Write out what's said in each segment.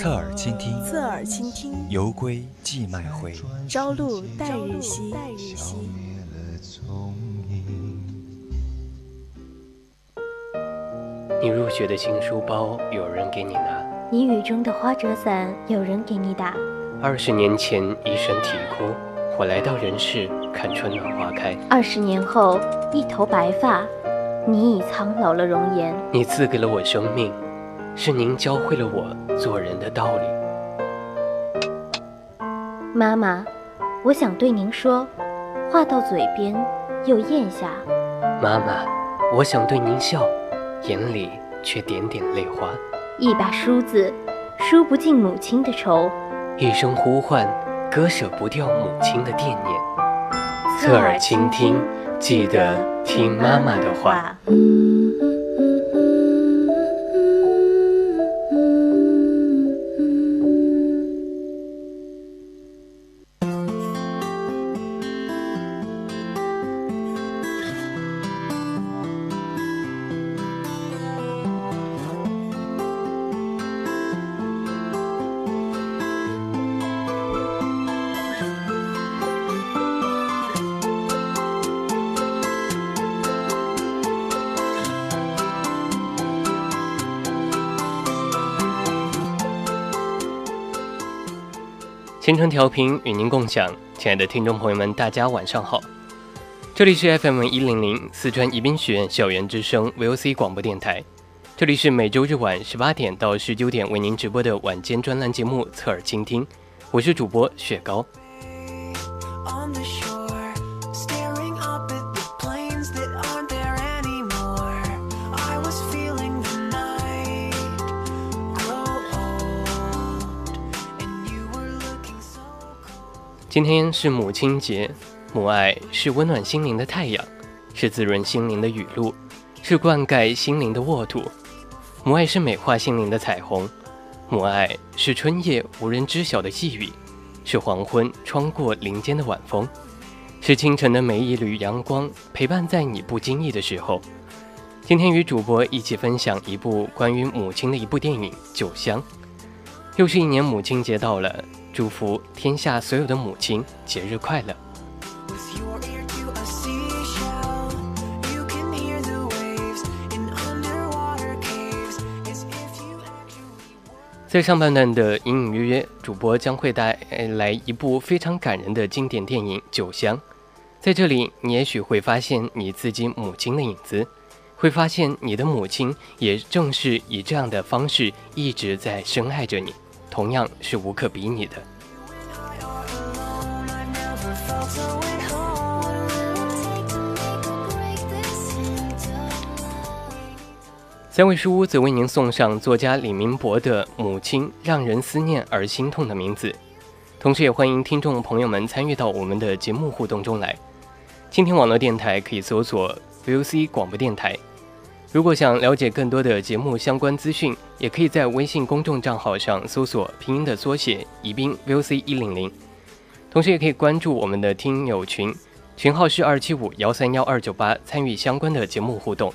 侧耳倾听，侧耳倾听，游归寄麦回，朝露待日晞。你入学的新书包有人给你拿，你雨中的花折伞有人给你打。二十年前一声啼哭，我来到人世看春暖花开。二十年后一头白发，你已苍老了容颜。你赐给了我生命。是您教会了我做人的道理，妈妈，我想对您说，话到嘴边又咽下。妈妈，我想对您笑，眼里却点点泪花。一把梳子，梳不尽母亲的愁；一声呼唤，割舍不掉母亲的惦念。侧耳倾听，记得听妈妈的话。全程调频与您共享，亲爱的听众朋友们，大家晚上好，这里是 FM 一零零四川宜宾学院校园之声 VOC 广播电台，这里是每周日晚十八点到十九点为您直播的晚间专栏节目《侧耳倾听》，我是主播雪糕。今天是母亲节，母爱是温暖心灵的太阳，是滋润心灵的雨露，是灌溉心灵的沃土。母爱是美化心灵的彩虹，母爱是春夜无人知晓的细雨，是黄昏穿过林间的晚风，是清晨的每一缕阳光陪伴在你不经意的时候。今天与主播一起分享一部关于母亲的一部电影《酒香》，又是一年母亲节到了。祝福天下所有的母亲节日快乐。在上半段的隐隐约约，主播将会带来一部非常感人的经典电影《酒香》。在这里，你也许会发现你自己母亲的影子，会发现你的母亲也正是以这样的方式一直在深爱着你。同样是无可比拟的。三味书屋则为您送上作家李明博的《母亲让人思念而心痛的名字》，同时也欢迎听众朋友们参与到我们的节目互动中来。蜻蜓网络电台可以搜索 VOC 广播电台。如果想了解更多的节目相关资讯，也可以在微信公众账号上搜索拼音的缩写“宜宾 VOC 一零零”，同时也可以关注我们的听友群，群号是二七五幺三幺二九八，参与相关的节目互动。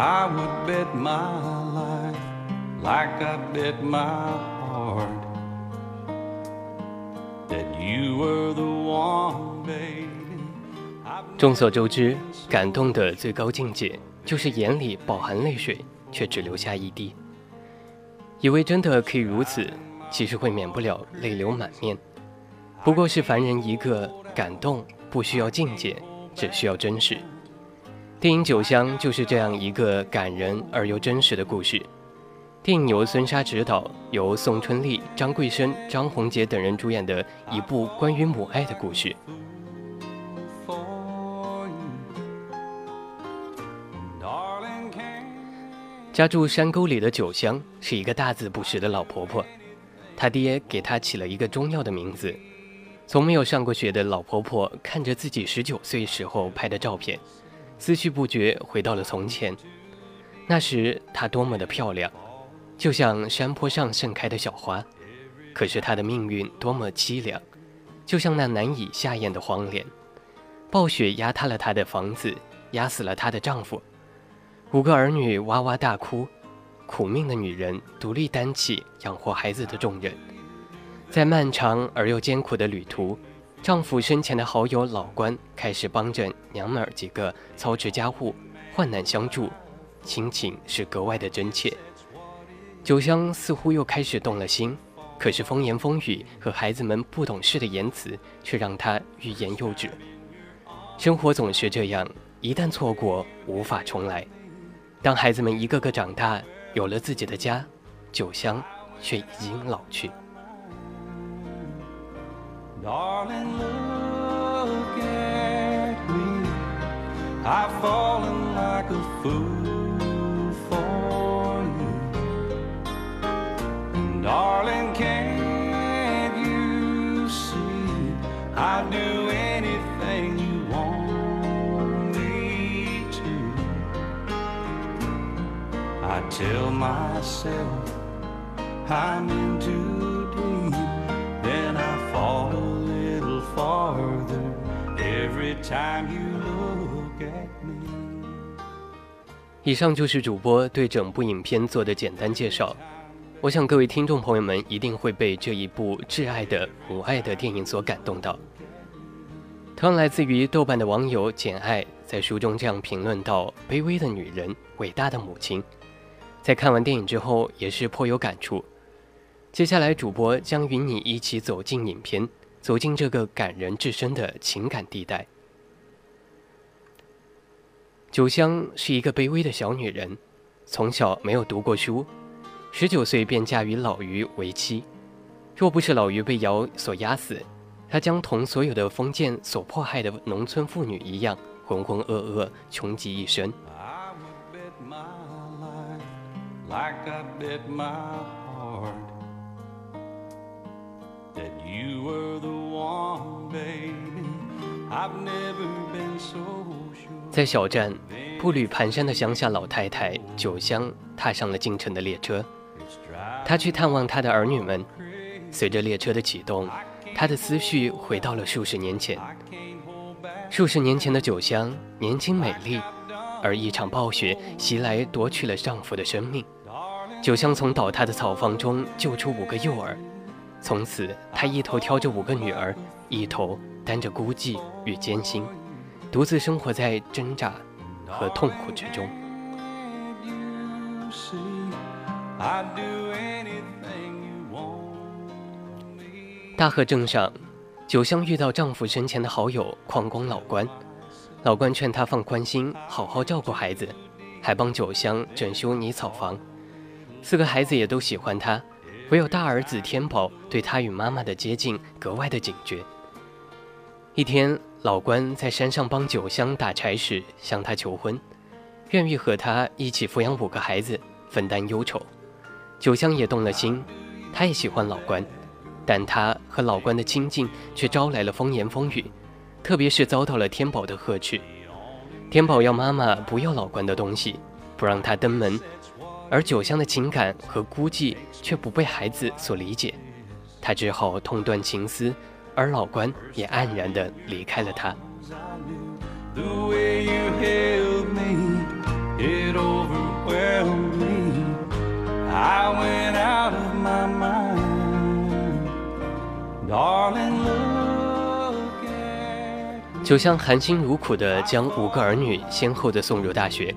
I would bit my life like i bit my heart you were the one babe 众所周知感动的最高境界就是眼里饱含泪水却只留下一滴。以为真的可以如此其实会免不了泪流满面。不过是凡人一个感动不需要境界只需要真实。电影《酒香》就是这样一个感人而又真实的故事。电影由孙莎执导，由宋春丽、张桂生、张宏杰等人主演的一部关于母爱的故事。家住山沟里的酒香是一个大字不识的老婆婆，她爹给她起了一个中药的名字。从没有上过学的老婆婆看着自己十九岁时候拍的照片。思绪不觉回到了从前，那时她多么的漂亮，就像山坡上盛开的小花。可是她的命运多么凄凉，就像那难以下咽的黄连。暴雪压塌了她的房子，压死了她的丈夫。五个儿女哇哇大哭，苦命的女人独立担起养活孩子的重任，在漫长而又艰苦的旅途。丈夫生前的好友老关开始帮着娘们儿几个操持家务，患难相助，亲情是格外的真切。酒香似乎又开始动了心，可是风言风语和孩子们不懂事的言辞却让她欲言又止。生活总是这样，一旦错过，无法重来。当孩子们一个个长大，有了自己的家，酒香却已经老去。Darling, look at me. I've fallen like a fool for you. And darling, can't you see I'd do anything you want me to? I tell myself I'm in time you look at me 以上就是主播对整部影片做的简单介绍。我想各位听众朋友们一定会被这一部挚爱的母爱的电影所感动到。同样来自于豆瓣的网友简爱在书中这样评论道：“卑微的女人，伟大的母亲。”在看完电影之后也是颇有感触。接下来主播将与你一起走进影片。走进这个感人至深的情感地带。九香是一个卑微的小女人，从小没有读过书，十九岁便嫁于老于为妻。若不是老于被尧所压死，她将同所有的封建所迫害的农村妇女一样，浑浑噩噩，穷极一生。在小站，步履蹒跚的乡下老太太酒香踏上了进城的列车。她去探望她的儿女们。随着列车的启动，她的思绪回到了数十年前。数十年前的酒香年轻美丽，而一场暴雪袭来，夺去了丈夫的生命。酒香从倒塌的草房中救出五个幼儿。从此，她一头挑着五个女儿，一头担着孤寂与艰辛，独自生活在挣扎和痛苦之中。大河镇上，九香遇到丈夫生前的好友矿工老关，老关劝他放宽心，好好照顾孩子，还帮九香整修泥草房。四个孩子也都喜欢她。唯有大儿子天宝对她与妈妈的接近格外的警觉。一天，老关在山上帮九香打柴时向她求婚，愿意和她一起抚养五个孩子，分担忧愁。九香也动了心，她也喜欢老关，但她和老关的亲近却招来了风言风语，特别是遭到了天宝的呵斥。天宝要妈妈不要老关的东西，不让他登门，而九香的情感和孤寂却不被孩子所理解，她只好痛断情丝，而老关也黯然地离开了他。九香含辛茹苦地将五个儿女先后地送入大学，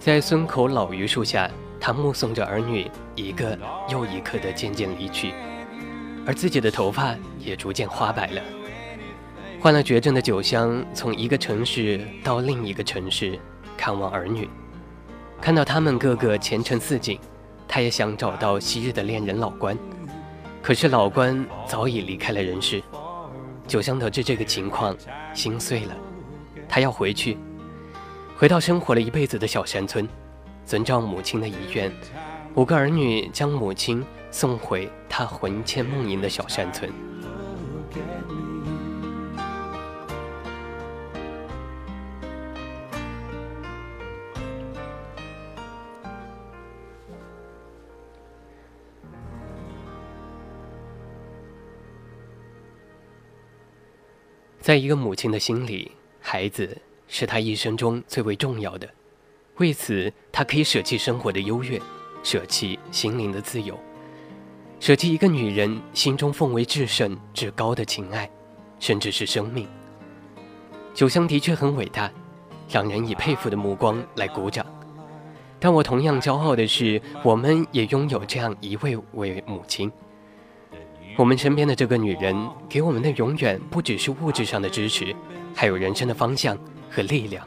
在村口老榆树下，他目送着儿女一个又一个的渐渐离去，而自己的头发也逐渐花白了。患了绝症的九香从一个城市到另一个城市看望儿女，看到他们个个前程似锦，他也想找到昔日的恋人老关，可是老关早已离开了人世。九香得知这个情况，心碎了。他要回去，回到生活了一辈子的小山村，遵照母亲的遗愿，五个儿女将母亲送回他魂牵梦萦的小山村。在一个母亲的心里，孩子是她一生中最为重要的。为此，她可以舍弃生活的优越，舍弃心灵的自由，舍弃一个女人心中奉为至圣至高的情爱，甚至是生命。九香的确很伟大，让人以佩服的目光来鼓掌。但我同样骄傲的是，我们也拥有这样一位为母亲。我们身边的这个女人，给我们的永远不只是物质上的支持，还有人生的方向和力量。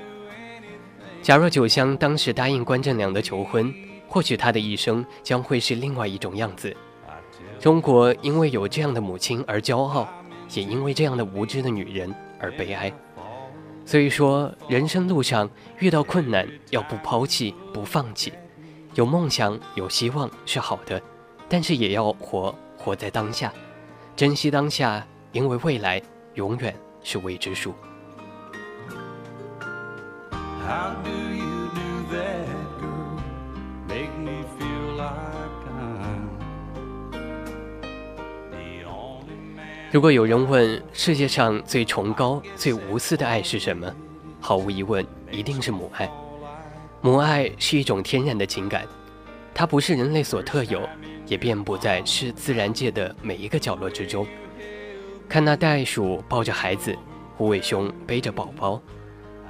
假若九香当时答应关振良的求婚，或许他的一生将会是另外一种样子。中国因为有这样的母亲而骄傲，也因为这样的无知的女人而悲哀。所以说，人生路上遇到困难，要不抛弃、不放弃，有梦想、有希望是好的，但是也要活活在当下，珍惜当下，因为未来永远是未知数。如果有人问世界上最崇高、最无私的爱是什么，毫无疑问，一定是母爱。母爱是一种天然的情感，它不是人类所特有，也遍布在是自然界的每一个角落之中。看那袋鼠抱着孩子，无尾熊背着宝宝，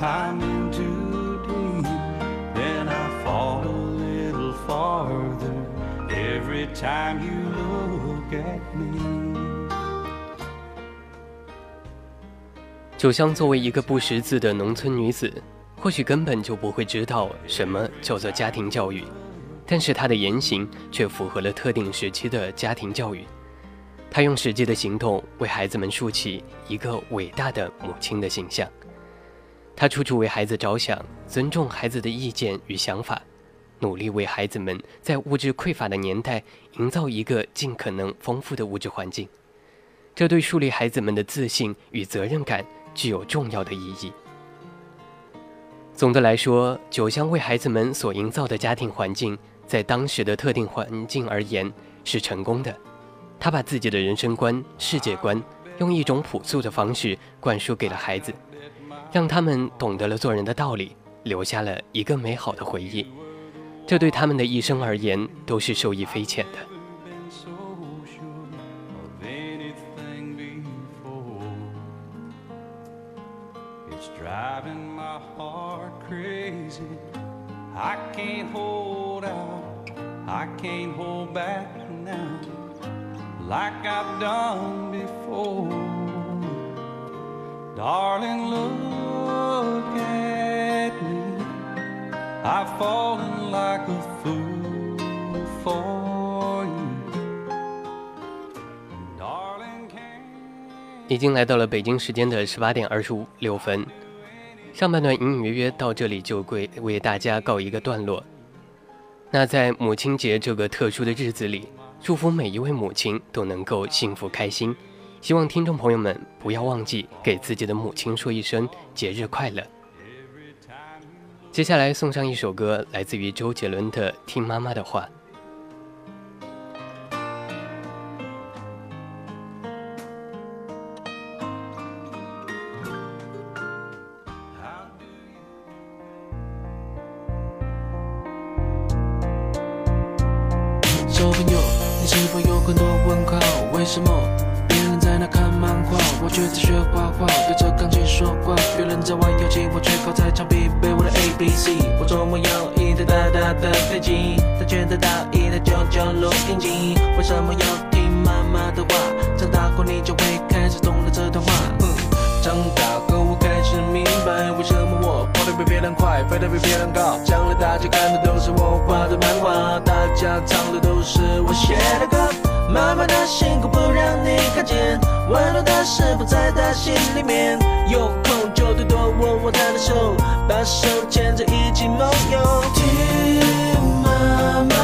time into deep. Then i fall a little farther every time you look at me. 九香作为一个不识字的农村女子或许根本就不会知道什么叫做家庭教育但是她的言行却符合了特定时期的家庭教育。她用实际的行动为孩子们竖起一个伟大的母亲的形象。他处处为孩子着想，尊重孩子的意见与想法。努力为孩子们在物质匮乏的年代营造一个尽可能丰富的物质环境，这对树立孩子们的自信与责任感具有重要的意义。总的来说，酒香为孩子们所营造的家庭环境，在当时的特定环境而言是成功的。他把自己的人生观、世界观，用一种朴素的方式灌输给了孩子，让他们懂得了做人的道理，留下了一个美好的回忆。这对他们的一生而言都是受益匪浅的。like I've done before. Darling, look at me. I've fallen like a fool for you. Darling, can 已经来到了北京时间的十八点二十五六分，上半段隐隐约约到这里就归为大家告一个段落。那在母亲节这个特殊的日子里，祝福每一位母亲都能够幸福开心。希望听众朋友们不要忘记给自己的母亲说一声节日快乐。接下来送上一首歌，来自于周杰伦的《听妈妈的话》。曾经说过，有人在玩游戏，我却靠在墙壁背我的 A B C。我周末有一台大大的飞机，它却得到一台旧旧录音机。为什么要听妈妈的话？长大后你就会开始懂得这段话。嗯，长大后是明白，为什么我跑得比别人快，飞得比别人高。将来大家看的都是我画的漫画，大家唱的都是我写的歌。妈妈的辛苦不让你看见，温暖的是不在她心里面。有空就多多握握她的手，把手牵着一起梦游。听妈妈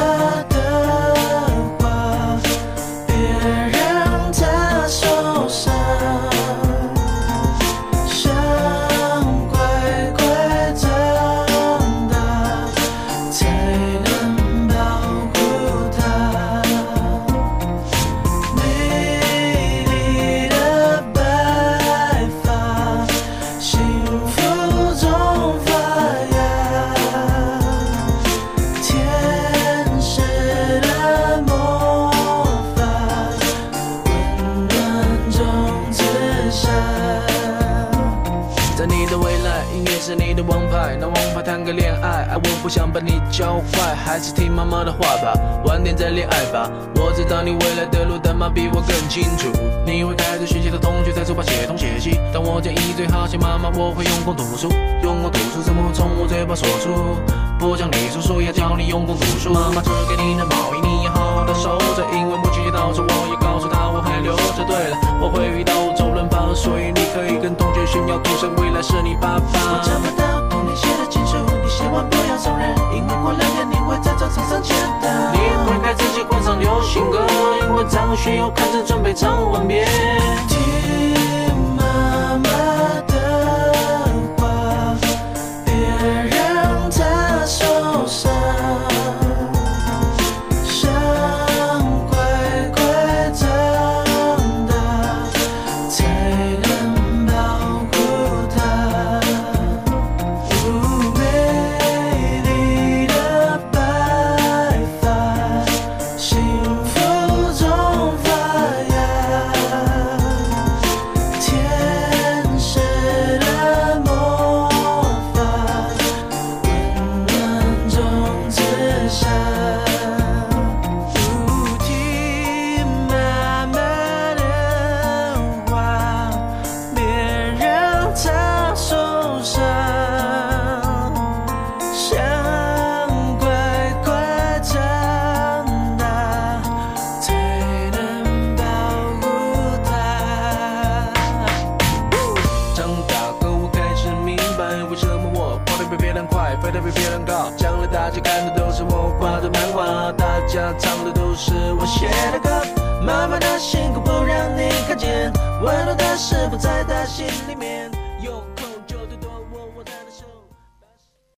不想把你教坏，还是听妈妈的话吧，晚点再恋爱吧。我知道你未来的路，但妈比我更清楚。你会带着学习的同学在书包写东写西，但我建议最好写妈妈，我会用功读书，用功读书怎么会从我嘴巴说出？不讲理叔叔要教你用功读书，妈妈织给你的毛衣你要好好的收着，因为母亲节到时我也告诉她我还留着。对了，我会遇到周润发，所以你可以跟同学炫耀，赌神未来是你爸爸。我找不到童年写的情书，你写完不要送人，因为过两天你会在操场上见到。你会开自己换上流行歌，因为张学友开始准备唱完遍。温暖的是不在她心里？